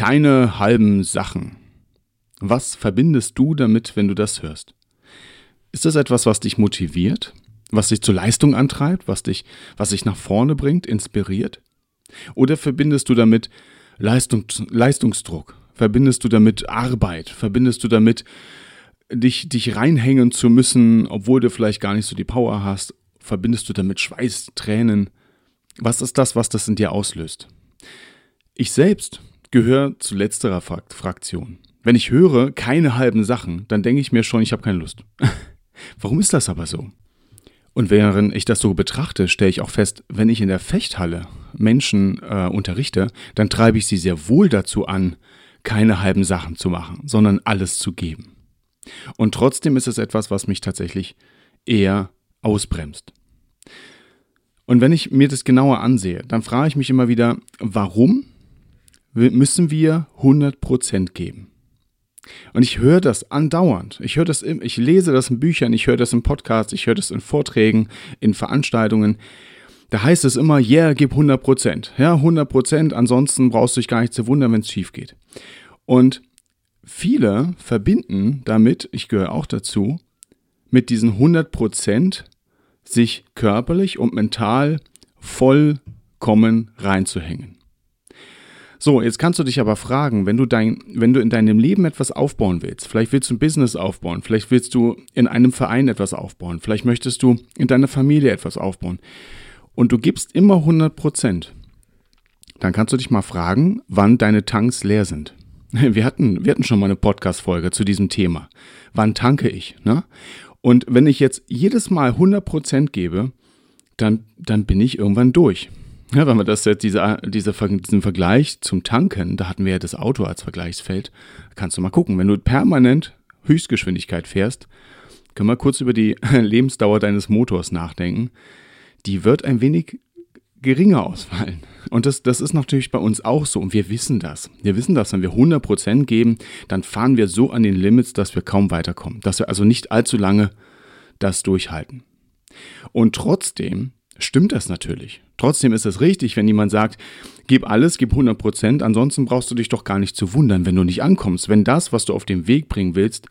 Keine halben Sachen. Was verbindest du damit, wenn du das hörst? Ist das etwas, was dich motiviert, was dich zur Leistung antreibt, was dich, was dich nach vorne bringt, inspiriert? Oder verbindest du damit Leistungs Leistungsdruck? Verbindest du damit Arbeit? Verbindest du damit dich, dich reinhängen zu müssen, obwohl du vielleicht gar nicht so die Power hast? Verbindest du damit Schweiß, Tränen? Was ist das, was das in dir auslöst? Ich selbst gehöre zu letzterer Fraktion. Wenn ich höre keine halben Sachen, dann denke ich mir schon, ich habe keine Lust. Warum ist das aber so? Und während ich das so betrachte, stelle ich auch fest, wenn ich in der Fechthalle Menschen äh, unterrichte, dann treibe ich sie sehr wohl dazu an, keine halben Sachen zu machen, sondern alles zu geben. Und trotzdem ist es etwas, was mich tatsächlich eher ausbremst. Und wenn ich mir das genauer ansehe, dann frage ich mich immer wieder, warum müssen wir 100% geben. Und ich höre das andauernd. Ich höre das, ich lese das in Büchern, ich höre das in Podcasts, ich höre das in Vorträgen, in Veranstaltungen. Da heißt es immer, yeah, gib 100% Ja, 100% ansonsten brauchst du dich gar nicht zu wundern, wenn es schief geht. Und viele verbinden damit, ich gehöre auch dazu, mit diesen 100% sich körperlich und mental vollkommen reinzuhängen. So, jetzt kannst du dich aber fragen, wenn du dein, wenn du in deinem Leben etwas aufbauen willst, vielleicht willst du ein Business aufbauen, vielleicht willst du in einem Verein etwas aufbauen, vielleicht möchtest du in deiner Familie etwas aufbauen und du gibst immer 100 Prozent, dann kannst du dich mal fragen, wann deine Tanks leer sind. Wir hatten, wir hatten schon mal eine Podcast-Folge zu diesem Thema. Wann tanke ich? Ne? Und wenn ich jetzt jedes Mal 100 Prozent gebe, dann, dann bin ich irgendwann durch. Ja, wenn wir das jetzt, diese, diese, diesen Vergleich zum Tanken, da hatten wir ja das Auto als Vergleichsfeld, kannst du mal gucken. Wenn du permanent Höchstgeschwindigkeit fährst, können wir kurz über die Lebensdauer deines Motors nachdenken. Die wird ein wenig geringer ausfallen. Und das, das ist natürlich bei uns auch so. Und wir wissen das. Wir wissen das, wenn wir 100% geben, dann fahren wir so an den Limits, dass wir kaum weiterkommen. Dass wir also nicht allzu lange das durchhalten. Und trotzdem stimmt das natürlich. Trotzdem ist es richtig, wenn jemand sagt, gib alles, gib 100 Prozent, ansonsten brauchst du dich doch gar nicht zu wundern, wenn du nicht ankommst, wenn das, was du auf den Weg bringen willst,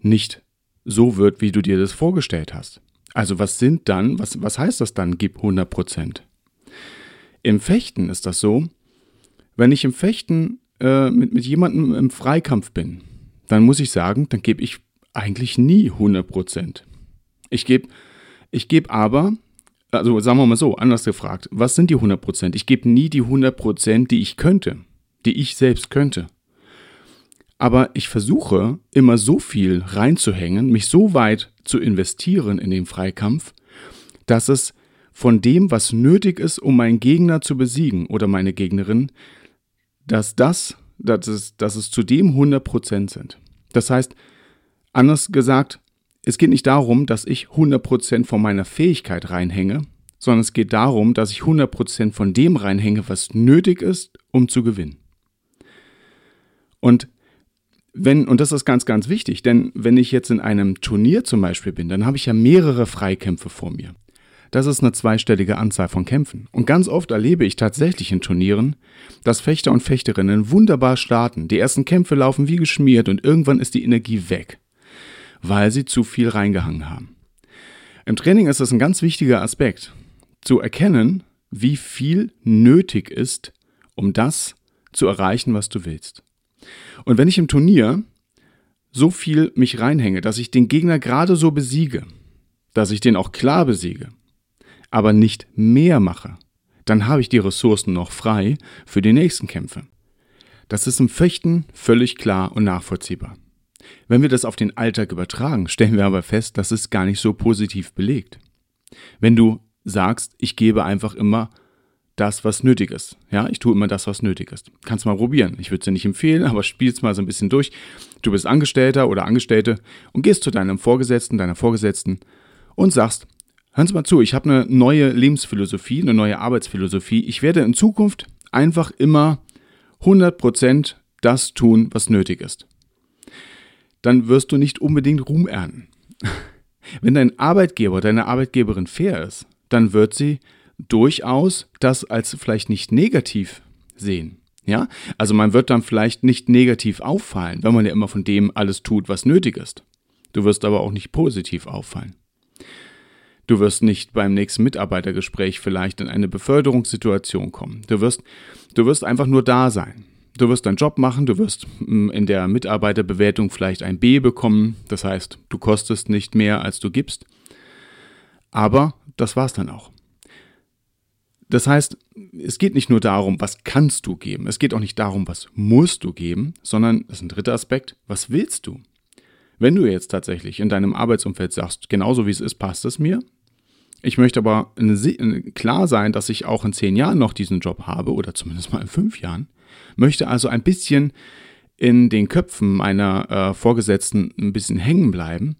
nicht so wird, wie du dir das vorgestellt hast. Also was sind dann, was, was heißt das dann, gib 100 Prozent? Im Fechten ist das so, wenn ich im Fechten äh, mit, mit jemandem im Freikampf bin, dann muss ich sagen, dann gebe ich eigentlich nie 100 Prozent. Ich gebe ich geb aber also sagen wir mal so, anders gefragt, was sind die 100%? Ich gebe nie die 100%, die ich könnte, die ich selbst könnte. Aber ich versuche immer so viel reinzuhängen, mich so weit zu investieren in den Freikampf, dass es von dem, was nötig ist, um meinen Gegner zu besiegen oder meine Gegnerin, dass das, dass es, dass es zu dem 100% sind. Das heißt, anders gesagt, es geht nicht darum, dass ich 100% von meiner Fähigkeit reinhänge, sondern es geht darum, dass ich 100% von dem reinhänge, was nötig ist, um zu gewinnen. Und wenn, und das ist ganz, ganz wichtig, denn wenn ich jetzt in einem Turnier zum Beispiel bin, dann habe ich ja mehrere Freikämpfe vor mir. Das ist eine zweistellige Anzahl von Kämpfen. Und ganz oft erlebe ich tatsächlich in Turnieren, dass Fechter und Fechterinnen wunderbar starten. Die ersten Kämpfe laufen wie geschmiert und irgendwann ist die Energie weg weil sie zu viel reingehangen haben. Im Training ist das ein ganz wichtiger Aspekt, zu erkennen, wie viel nötig ist, um das zu erreichen, was du willst. Und wenn ich im Turnier so viel mich reinhänge, dass ich den Gegner gerade so besiege, dass ich den auch klar besiege, aber nicht mehr mache, dann habe ich die Ressourcen noch frei für die nächsten Kämpfe. Das ist im Fechten völlig klar und nachvollziehbar. Wenn wir das auf den Alltag übertragen, stellen wir aber fest, dass es gar nicht so positiv belegt. Wenn du sagst, ich gebe einfach immer das, was nötig ist. Ja, ich tue immer das, was nötig ist. Kannst mal probieren. Ich würde es dir nicht empfehlen, aber spiel's mal so ein bisschen durch. Du bist Angestellter oder Angestellte und gehst zu deinem Vorgesetzten, deiner Vorgesetzten und sagst, hören Sie mal zu, ich habe eine neue Lebensphilosophie, eine neue Arbeitsphilosophie. Ich werde in Zukunft einfach immer 100% das tun, was nötig ist. Dann wirst du nicht unbedingt Ruhm ernten. Wenn dein Arbeitgeber, deine Arbeitgeberin fair ist, dann wird sie durchaus das als vielleicht nicht negativ sehen. Ja, also man wird dann vielleicht nicht negativ auffallen, wenn man ja immer von dem alles tut, was nötig ist. Du wirst aber auch nicht positiv auffallen. Du wirst nicht beim nächsten Mitarbeitergespräch vielleicht in eine Beförderungssituation kommen. Du wirst, du wirst einfach nur da sein. Du wirst deinen Job machen, du wirst mm, in der Mitarbeiterbewertung vielleicht ein B bekommen, das heißt, du kostest nicht mehr, als du gibst. Aber das war's dann auch. Das heißt, es geht nicht nur darum, was kannst du geben, es geht auch nicht darum, was musst du geben, sondern, das ist ein dritter Aspekt, was willst du? Wenn du jetzt tatsächlich in deinem Arbeitsumfeld sagst, genauso wie es ist, passt es mir, ich möchte aber klar sein, dass ich auch in zehn Jahren noch diesen Job habe oder zumindest mal in fünf Jahren, möchte also ein bisschen in den Köpfen meiner äh, Vorgesetzten ein bisschen hängen bleiben,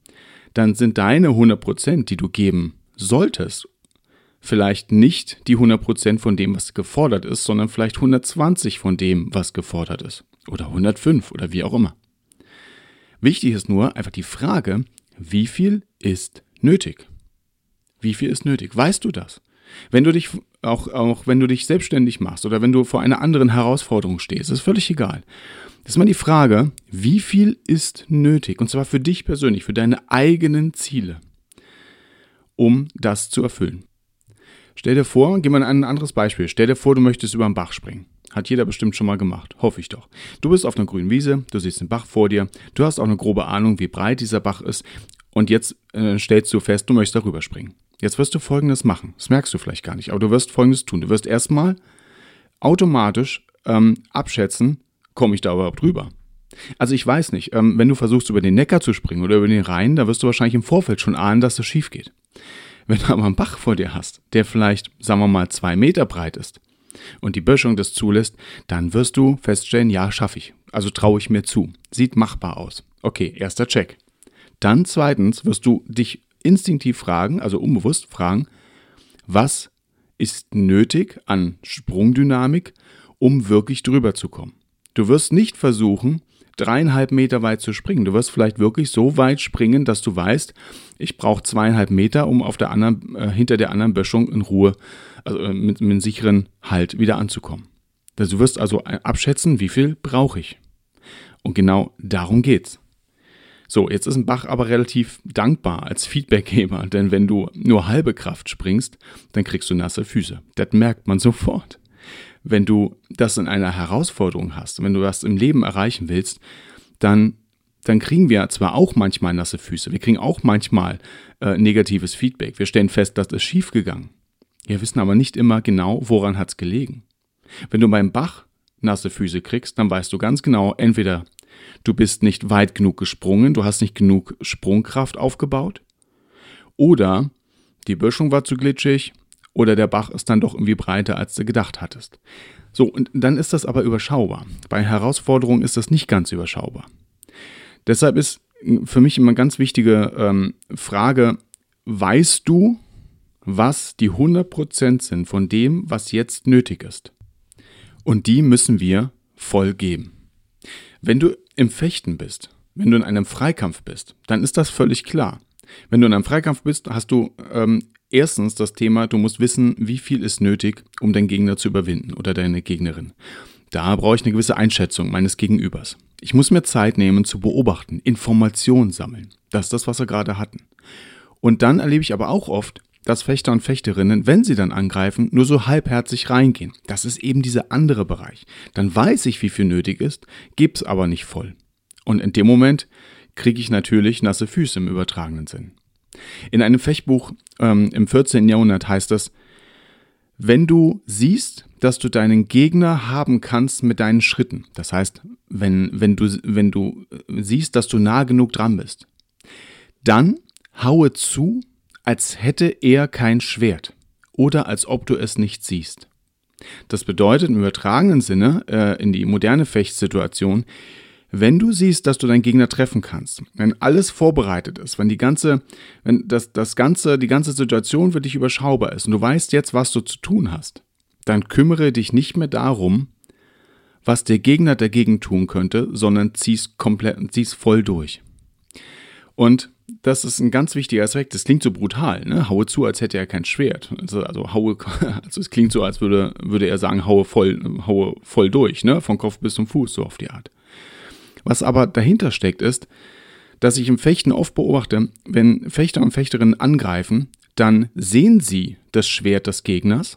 dann sind deine 100%, die du geben solltest, vielleicht nicht die 100% von dem, was gefordert ist, sondern vielleicht 120 von dem, was gefordert ist. Oder 105 oder wie auch immer. Wichtig ist nur einfach die Frage, wie viel ist nötig? Wie viel ist nötig? Weißt du das? Wenn du dich auch, auch wenn du dich selbstständig machst oder wenn du vor einer anderen Herausforderung stehst, ist völlig egal. Das ist mal die Frage, wie viel ist nötig? Und zwar für dich persönlich, für deine eigenen Ziele, um das zu erfüllen. Stell dir vor, geh mal ein anderes Beispiel. Stell dir vor, du möchtest über einen Bach springen. Hat jeder bestimmt schon mal gemacht, hoffe ich doch. Du bist auf einer grünen Wiese, du siehst den Bach vor dir, du hast auch eine grobe Ahnung, wie breit dieser Bach ist und jetzt äh, stellst du fest, du möchtest darüber springen. Jetzt wirst du Folgendes machen. Das merkst du vielleicht gar nicht, aber du wirst Folgendes tun. Du wirst erstmal automatisch ähm, abschätzen, komme ich da überhaupt rüber? Also ich weiß nicht, ähm, wenn du versuchst, über den Neckar zu springen oder über den Rhein, da wirst du wahrscheinlich im Vorfeld schon ahnen, dass das schief geht. Wenn du aber einen Bach vor dir hast, der vielleicht, sagen wir mal, zwei Meter breit ist und die Böschung das zulässt, dann wirst du feststellen, ja, schaffe ich. Also traue ich mir zu. Sieht machbar aus. Okay, erster Check. Dann zweitens wirst du dich instinktiv fragen, also unbewusst fragen, was ist nötig an Sprungdynamik, um wirklich drüber zu kommen. Du wirst nicht versuchen, dreieinhalb Meter weit zu springen. Du wirst vielleicht wirklich so weit springen, dass du weißt, ich brauche zweieinhalb Meter, um auf der anderen, äh, hinter der anderen Böschung in Ruhe, also äh, mit, mit einem sicheren Halt wieder anzukommen. Also du wirst also abschätzen, wie viel brauche ich. Und genau darum geht's. So, jetzt ist ein Bach aber relativ dankbar als Feedbackgeber, denn wenn du nur halbe Kraft springst, dann kriegst du nasse Füße. Das merkt man sofort. Wenn du das in einer Herausforderung hast, wenn du das im Leben erreichen willst, dann, dann kriegen wir zwar auch manchmal nasse Füße, wir kriegen auch manchmal äh, negatives Feedback. Wir stellen fest, das ist schiefgegangen. Wir wissen aber nicht immer genau, woran hat es gelegen. Wenn du beim Bach nasse Füße kriegst, dann weißt du ganz genau, entweder du bist nicht weit genug gesprungen, du hast nicht genug Sprungkraft aufgebaut. Oder die Böschung war zu glitschig oder der Bach ist dann doch irgendwie breiter, als du gedacht hattest. So, und dann ist das aber überschaubar. Bei Herausforderungen ist das nicht ganz überschaubar. Deshalb ist für mich immer eine ganz wichtige ähm, Frage, weißt du, was die 100% sind von dem, was jetzt nötig ist? Und die müssen wir voll geben. Wenn du im Fechten bist, wenn du in einem Freikampf bist, dann ist das völlig klar. Wenn du in einem Freikampf bist, hast du ähm, erstens das Thema, du musst wissen, wie viel ist nötig, um deinen Gegner zu überwinden oder deine Gegnerin. Da brauche ich eine gewisse Einschätzung meines Gegenübers. Ich muss mir Zeit nehmen zu beobachten, Informationen sammeln. Das ist das, was wir gerade hatten. Und dann erlebe ich aber auch oft, dass Fechter und Fechterinnen, wenn sie dann angreifen, nur so halbherzig reingehen. Das ist eben dieser andere Bereich. Dann weiß ich, wie viel nötig ist, gib's aber nicht voll. Und in dem Moment kriege ich natürlich nasse Füße im übertragenen Sinn. In einem Fechtbuch ähm, im 14. Jahrhundert heißt es, wenn du siehst, dass du deinen Gegner haben kannst mit deinen Schritten, das heißt, wenn, wenn, du, wenn du siehst, dass du nah genug dran bist, dann haue zu als hätte er kein Schwert oder als ob du es nicht siehst. Das bedeutet im übertragenen Sinne äh, in die moderne Fechtsituation, wenn du siehst, dass du deinen Gegner treffen kannst, wenn alles vorbereitet ist, wenn die ganze, wenn das, das ganze, die ganze Situation für dich überschaubar ist und du weißt jetzt, was du zu tun hast, dann kümmere dich nicht mehr darum, was der Gegner dagegen tun könnte, sondern zieh's komplett, zieh's voll durch. Und das ist ein ganz wichtiger Aspekt. Das klingt so brutal, ne? Haue zu, als hätte er kein Schwert. Also, also haue, also es klingt so, als würde, würde er sagen, haue voll, haue voll durch, ne? Von Kopf bis zum Fuß, so auf die Art. Was aber dahinter steckt, ist, dass ich im Fechten oft beobachte, wenn Fechter und Fechterinnen angreifen, dann sehen sie das Schwert des Gegners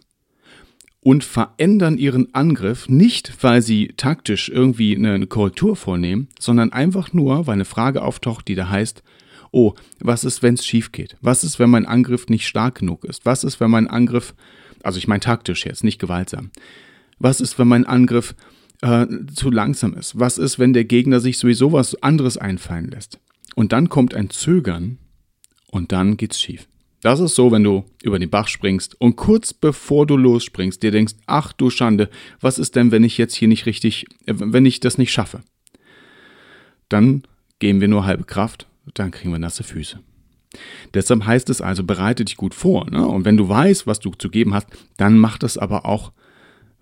und verändern ihren Angriff nicht, weil sie taktisch irgendwie eine Korrektur vornehmen, sondern einfach nur, weil eine Frage auftaucht, die da heißt, oh, was ist, wenn es schief geht? Was ist, wenn mein Angriff nicht stark genug ist? Was ist, wenn mein Angriff, also ich meine taktisch jetzt, nicht gewaltsam. Was ist, wenn mein Angriff äh, zu langsam ist? Was ist, wenn der Gegner sich sowieso was anderes einfallen lässt? Und dann kommt ein Zögern und dann geht's schief. Das ist so, wenn du über den Bach springst und kurz bevor du losspringst, dir denkst, ach du Schande, was ist denn, wenn ich jetzt hier nicht richtig, äh, wenn ich das nicht schaffe? Dann geben wir nur halbe Kraft, dann kriegen wir nasse Füße. Deshalb heißt es also, bereite dich gut vor. Ne? Und wenn du weißt, was du zu geben hast, dann mach das aber auch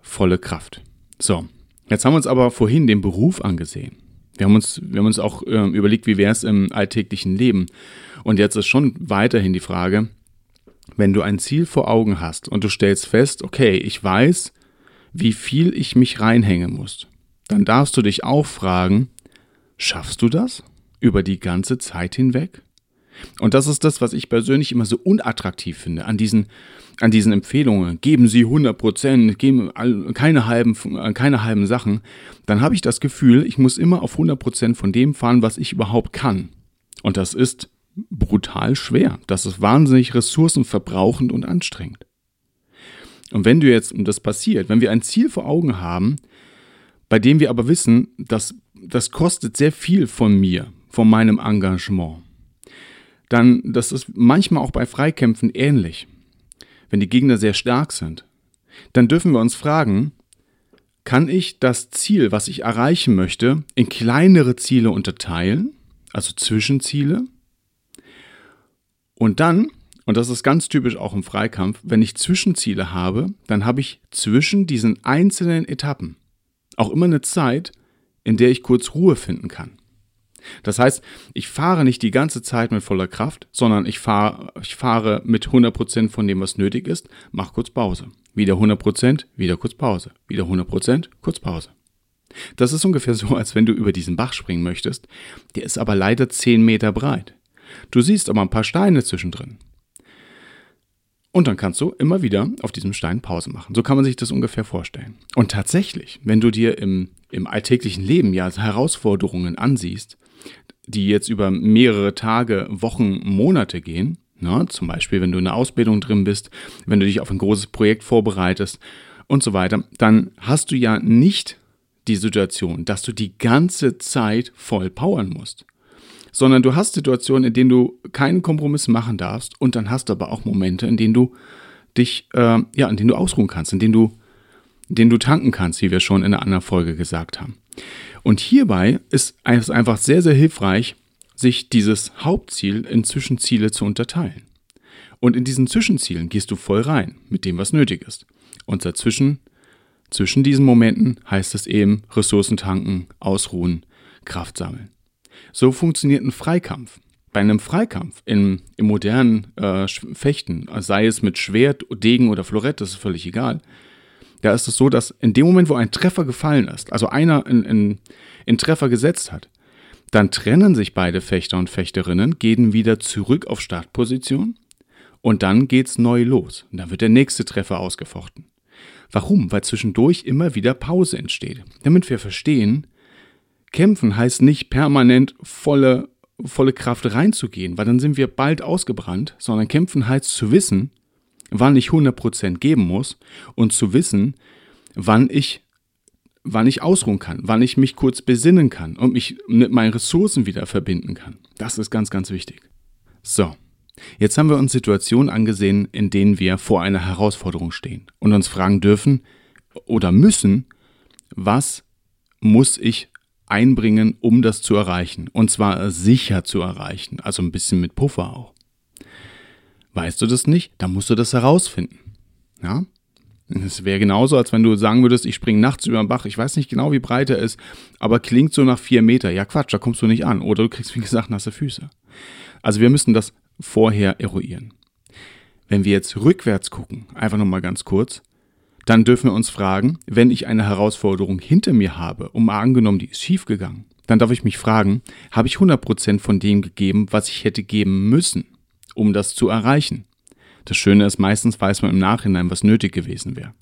volle Kraft. So, Jetzt haben wir uns aber vorhin den Beruf angesehen. Wir haben uns, wir haben uns auch äh, überlegt, wie wäre es im alltäglichen Leben. Und jetzt ist schon weiterhin die Frage, wenn du ein Ziel vor Augen hast und du stellst fest, okay, ich weiß, wie viel ich mich reinhängen muss, dann darfst du dich auch fragen, schaffst du das über die ganze Zeit hinweg? Und das ist das, was ich persönlich immer so unattraktiv finde an diesen, an diesen Empfehlungen. Geben Sie 100 Prozent, geben keine halben, keine halben Sachen. Dann habe ich das Gefühl, ich muss immer auf 100 Prozent von dem fahren, was ich überhaupt kann. Und das ist brutal schwer. Das ist wahnsinnig ressourcenverbrauchend und anstrengend. Und wenn du jetzt, und das passiert, wenn wir ein Ziel vor Augen haben, bei dem wir aber wissen, dass das kostet sehr viel von mir, von meinem Engagement, dann, das ist manchmal auch bei Freikämpfen ähnlich, wenn die Gegner sehr stark sind, dann dürfen wir uns fragen, kann ich das Ziel, was ich erreichen möchte, in kleinere Ziele unterteilen, also Zwischenziele? Und dann, und das ist ganz typisch auch im Freikampf, wenn ich Zwischenziele habe, dann habe ich zwischen diesen einzelnen Etappen auch immer eine Zeit, in der ich kurz Ruhe finden kann. Das heißt, ich fahre nicht die ganze Zeit mit voller Kraft, sondern ich fahre, ich fahre mit 100% von dem, was nötig ist, mach kurz Pause. Wieder 100%, wieder kurz Pause. Wieder 100%, kurz Pause. Das ist ungefähr so, als wenn du über diesen Bach springen möchtest. Der ist aber leider 10 Meter breit. Du siehst aber ein paar Steine zwischendrin. Und dann kannst du immer wieder auf diesem Stein Pause machen. So kann man sich das ungefähr vorstellen. Und tatsächlich, wenn du dir im, im alltäglichen Leben ja Herausforderungen ansiehst, die jetzt über mehrere Tage, Wochen, Monate gehen, na, zum Beispiel wenn du in der Ausbildung drin bist, wenn du dich auf ein großes Projekt vorbereitest und so weiter, dann hast du ja nicht die Situation, dass du die ganze Zeit voll powern musst, sondern du hast Situationen, in denen du keinen Kompromiss machen darfst und dann hast du aber auch Momente, in denen du dich, äh, ja, in denen du ausruhen kannst, in denen du, in denen du tanken kannst, wie wir schon in einer anderen Folge gesagt haben. Und hierbei ist es einfach sehr, sehr hilfreich, sich dieses Hauptziel in Zwischenziele zu unterteilen. Und in diesen Zwischenzielen gehst du voll rein mit dem, was nötig ist. Und dazwischen, zwischen diesen Momenten heißt es eben Ressourcen tanken, ausruhen, Kraft sammeln. So funktioniert ein Freikampf. Bei einem Freikampf im, im modernen äh, Fechten, sei es mit Schwert, Degen oder Florett, das ist völlig egal, da ist es so, dass in dem Moment, wo ein Treffer gefallen ist, also einer in, Treffer gesetzt hat, dann trennen sich beide Fechter und Fechterinnen, gehen wieder zurück auf Startposition und dann geht's neu los. Und dann wird der nächste Treffer ausgefochten. Warum? Weil zwischendurch immer wieder Pause entsteht. Damit wir verstehen, kämpfen heißt nicht permanent volle, volle Kraft reinzugehen, weil dann sind wir bald ausgebrannt, sondern kämpfen heißt zu wissen, wann ich 100% geben muss und zu wissen, wann ich wann ich ausruhen kann, wann ich mich kurz besinnen kann und mich mit meinen Ressourcen wieder verbinden kann. Das ist ganz, ganz wichtig. So, jetzt haben wir uns Situationen angesehen, in denen wir vor einer Herausforderung stehen und uns fragen dürfen, oder müssen, was muss ich einbringen, um das zu erreichen. Und zwar sicher zu erreichen, also ein bisschen mit Puffer auch. Weißt du das nicht? Dann musst du das herausfinden. Ja? Es wäre genauso, als wenn du sagen würdest, ich springe nachts über den Bach. Ich weiß nicht genau, wie breit er ist, aber klingt so nach vier Meter. Ja, Quatsch, da kommst du nicht an. Oder du kriegst, wie gesagt, nasse Füße. Also wir müssen das vorher eruieren. Wenn wir jetzt rückwärts gucken, einfach nochmal ganz kurz, dann dürfen wir uns fragen, wenn ich eine Herausforderung hinter mir habe, um angenommen, die ist schiefgegangen, dann darf ich mich fragen, habe ich 100% von dem gegeben, was ich hätte geben müssen, um das zu erreichen? Das Schöne ist, meistens weiß man im Nachhinein, was nötig gewesen wäre.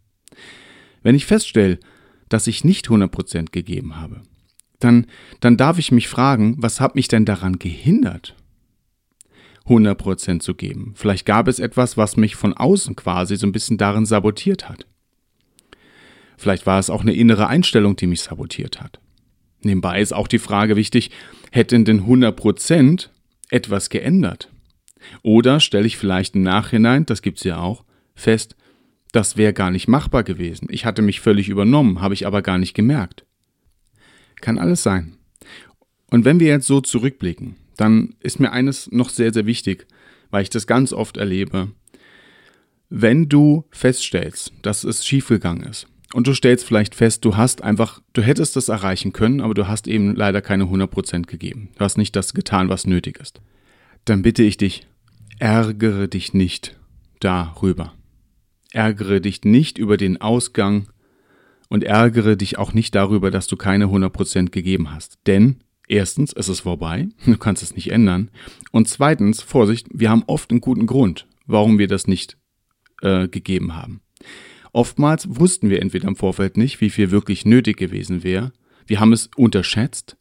Wenn ich feststelle, dass ich nicht 100% gegeben habe, dann, dann darf ich mich fragen, was hat mich denn daran gehindert, 100% zu geben? Vielleicht gab es etwas, was mich von außen quasi so ein bisschen darin sabotiert hat. Vielleicht war es auch eine innere Einstellung, die mich sabotiert hat. Nebenbei ist auch die Frage wichtig, hätten denn 100% etwas geändert? Oder stelle ich vielleicht im Nachhinein, das gibt es ja auch, fest, das wäre gar nicht machbar gewesen. Ich hatte mich völlig übernommen, habe ich aber gar nicht gemerkt. Kann alles sein. Und wenn wir jetzt so zurückblicken, dann ist mir eines noch sehr, sehr wichtig, weil ich das ganz oft erlebe. Wenn du feststellst, dass es schiefgegangen ist und du stellst vielleicht fest, du hast einfach, du hättest das erreichen können, aber du hast eben leider keine 100% gegeben. Du hast nicht das getan, was nötig ist. Dann bitte ich dich, ärgere dich nicht darüber. Ärgere dich nicht über den Ausgang und ärgere dich auch nicht darüber, dass du keine 100% gegeben hast. Denn erstens, es ist vorbei, du kannst es nicht ändern. Und zweitens, Vorsicht, wir haben oft einen guten Grund, warum wir das nicht äh, gegeben haben. Oftmals wussten wir entweder im Vorfeld nicht, wie viel wirklich nötig gewesen wäre, wir haben es unterschätzt,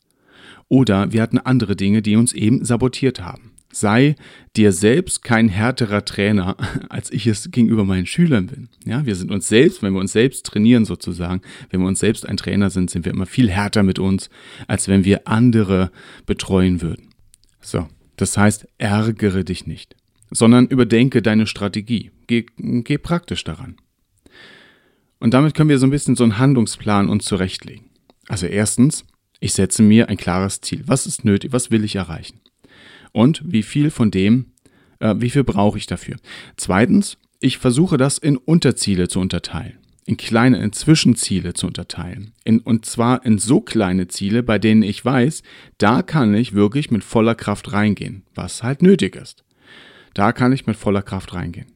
oder wir hatten andere Dinge, die uns eben sabotiert haben. Sei dir selbst kein härterer Trainer, als ich es gegenüber meinen Schülern bin. Ja, wir sind uns selbst, wenn wir uns selbst trainieren sozusagen, wenn wir uns selbst ein Trainer sind, sind wir immer viel härter mit uns, als wenn wir andere betreuen würden. So, das heißt, ärgere dich nicht, sondern überdenke deine Strategie. Geh, geh praktisch daran. Und damit können wir so ein bisschen so einen Handlungsplan uns zurechtlegen. Also erstens, ich setze mir ein klares Ziel. Was ist nötig? Was will ich erreichen? Und wie viel von dem, äh, wie viel brauche ich dafür. Zweitens, ich versuche das in Unterziele zu unterteilen, in kleine, in Zwischenziele zu unterteilen. In, und zwar in so kleine Ziele, bei denen ich weiß, da kann ich wirklich mit voller Kraft reingehen, was halt nötig ist. Da kann ich mit voller Kraft reingehen.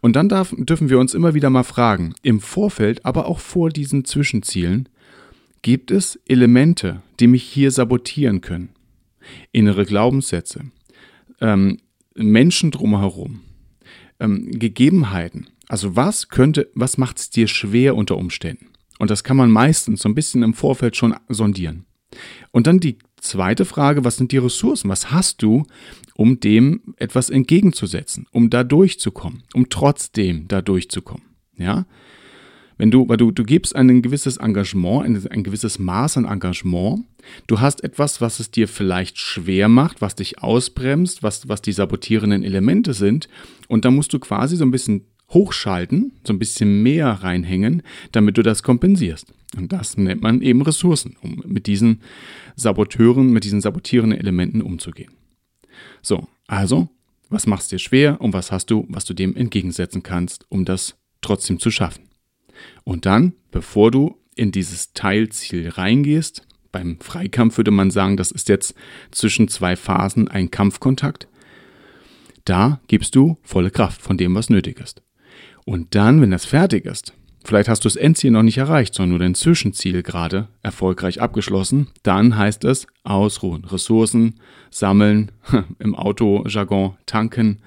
Und dann darf, dürfen wir uns immer wieder mal fragen, im Vorfeld, aber auch vor diesen Zwischenzielen, gibt es Elemente, die mich hier sabotieren können? Innere Glaubenssätze, ähm, Menschen drumherum, ähm, Gegebenheiten. Also was könnte, was macht es dir schwer unter Umständen? Und das kann man meistens so ein bisschen im Vorfeld schon sondieren. Und dann die zweite Frage, was sind die Ressourcen? Was hast du, um dem etwas entgegenzusetzen, um da durchzukommen, um trotzdem da durchzukommen? Ja? Wenn du, weil du, du gibst ein gewisses Engagement, ein, ein gewisses Maß an Engagement, du hast etwas, was es dir vielleicht schwer macht, was dich ausbremst, was, was die sabotierenden Elemente sind, und da musst du quasi so ein bisschen hochschalten, so ein bisschen mehr reinhängen, damit du das kompensierst. Und das nennt man eben Ressourcen, um mit diesen Saboteuren, mit diesen sabotierenden Elementen umzugehen. So, also, was machst dir schwer und was hast du, was du dem entgegensetzen kannst, um das trotzdem zu schaffen? Und dann, bevor du in dieses Teilziel reingehst, beim Freikampf würde man sagen, das ist jetzt zwischen zwei Phasen ein Kampfkontakt. Da gibst du volle Kraft von dem, was nötig ist. Und dann, wenn das fertig ist, vielleicht hast du das Endziel noch nicht erreicht, sondern nur dein Zwischenziel gerade erfolgreich abgeschlossen, dann heißt es ausruhen, Ressourcen sammeln, im Autojargon tanken,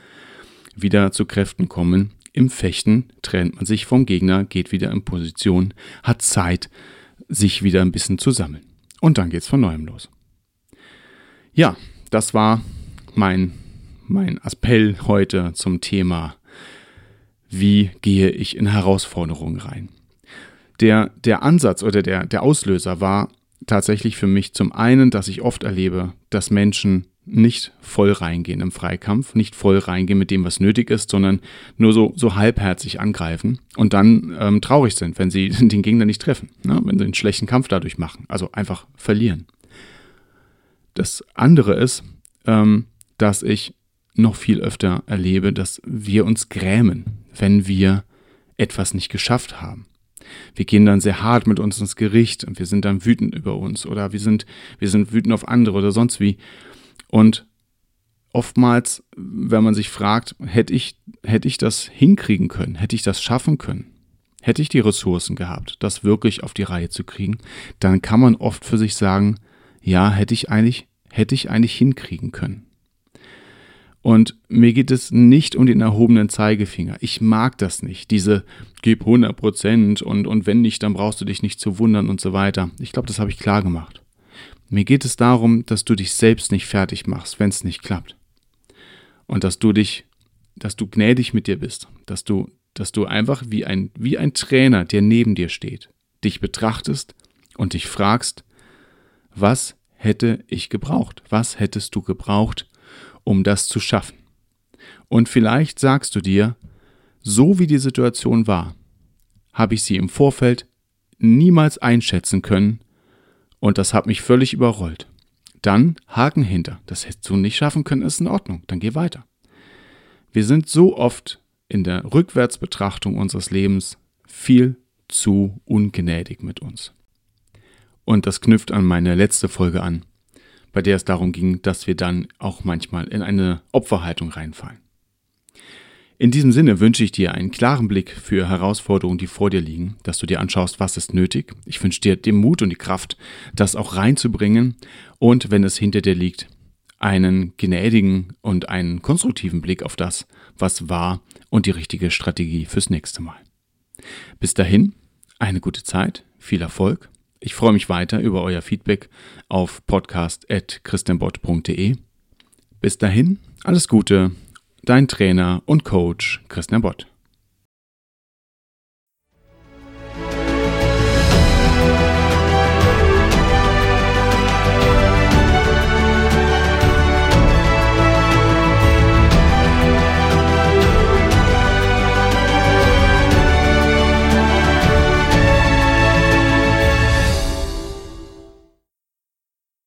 wieder zu Kräften kommen im Fechten trennt man sich vom Gegner, geht wieder in Position, hat Zeit, sich wieder ein bisschen zu sammeln. Und dann geht's von neuem los. Ja, das war mein, mein Appell heute zum Thema, wie gehe ich in Herausforderungen rein. Der, der Ansatz oder der, der Auslöser war tatsächlich für mich zum einen, dass ich oft erlebe, dass Menschen nicht voll reingehen im Freikampf, nicht voll reingehen mit dem, was nötig ist, sondern nur so, so halbherzig angreifen und dann ähm, traurig sind, wenn sie den Gegner nicht treffen, ne? wenn sie einen schlechten Kampf dadurch machen, also einfach verlieren. Das andere ist, ähm, dass ich noch viel öfter erlebe, dass wir uns grämen, wenn wir etwas nicht geschafft haben. Wir gehen dann sehr hart mit uns ins Gericht und wir sind dann wütend über uns oder wir sind, wir sind wütend auf andere oder sonst wie. Und oftmals, wenn man sich fragt, hätte ich, hätte ich das hinkriegen können, hätte ich das schaffen können, hätte ich die Ressourcen gehabt, das wirklich auf die Reihe zu kriegen, dann kann man oft für sich sagen, ja, hätte ich eigentlich, hätte ich eigentlich hinkriegen können. Und mir geht es nicht um den erhobenen Zeigefinger. Ich mag das nicht. Diese gib 100 Prozent und, und wenn nicht, dann brauchst du dich nicht zu wundern und so weiter. Ich glaube, das habe ich klar gemacht. Mir geht es darum, dass du dich selbst nicht fertig machst, wenn es nicht klappt. Und dass du dich, dass du gnädig mit dir bist, dass du, dass du einfach wie ein, wie ein Trainer, der neben dir steht, dich betrachtest und dich fragst, was hätte ich gebraucht? Was hättest du gebraucht, um das zu schaffen? Und vielleicht sagst du dir, so wie die Situation war, habe ich sie im Vorfeld niemals einschätzen können und das hat mich völlig überrollt. Dann Haken hinter. Das hättest du nicht schaffen können, ist in Ordnung. Dann geh weiter. Wir sind so oft in der Rückwärtsbetrachtung unseres Lebens viel zu ungnädig mit uns. Und das knüpft an meine letzte Folge an, bei der es darum ging, dass wir dann auch manchmal in eine Opferhaltung reinfallen. In diesem Sinne wünsche ich dir einen klaren Blick für Herausforderungen, die vor dir liegen, dass du dir anschaust, was ist nötig. Ich wünsche dir den Mut und die Kraft, das auch reinzubringen und wenn es hinter dir liegt, einen gnädigen und einen konstruktiven Blick auf das, was war und die richtige Strategie fürs nächste Mal. Bis dahin, eine gute Zeit, viel Erfolg. Ich freue mich weiter über euer Feedback auf podcast.christianbott.de. Bis dahin, alles Gute dein Trainer und Coach Christian Bott.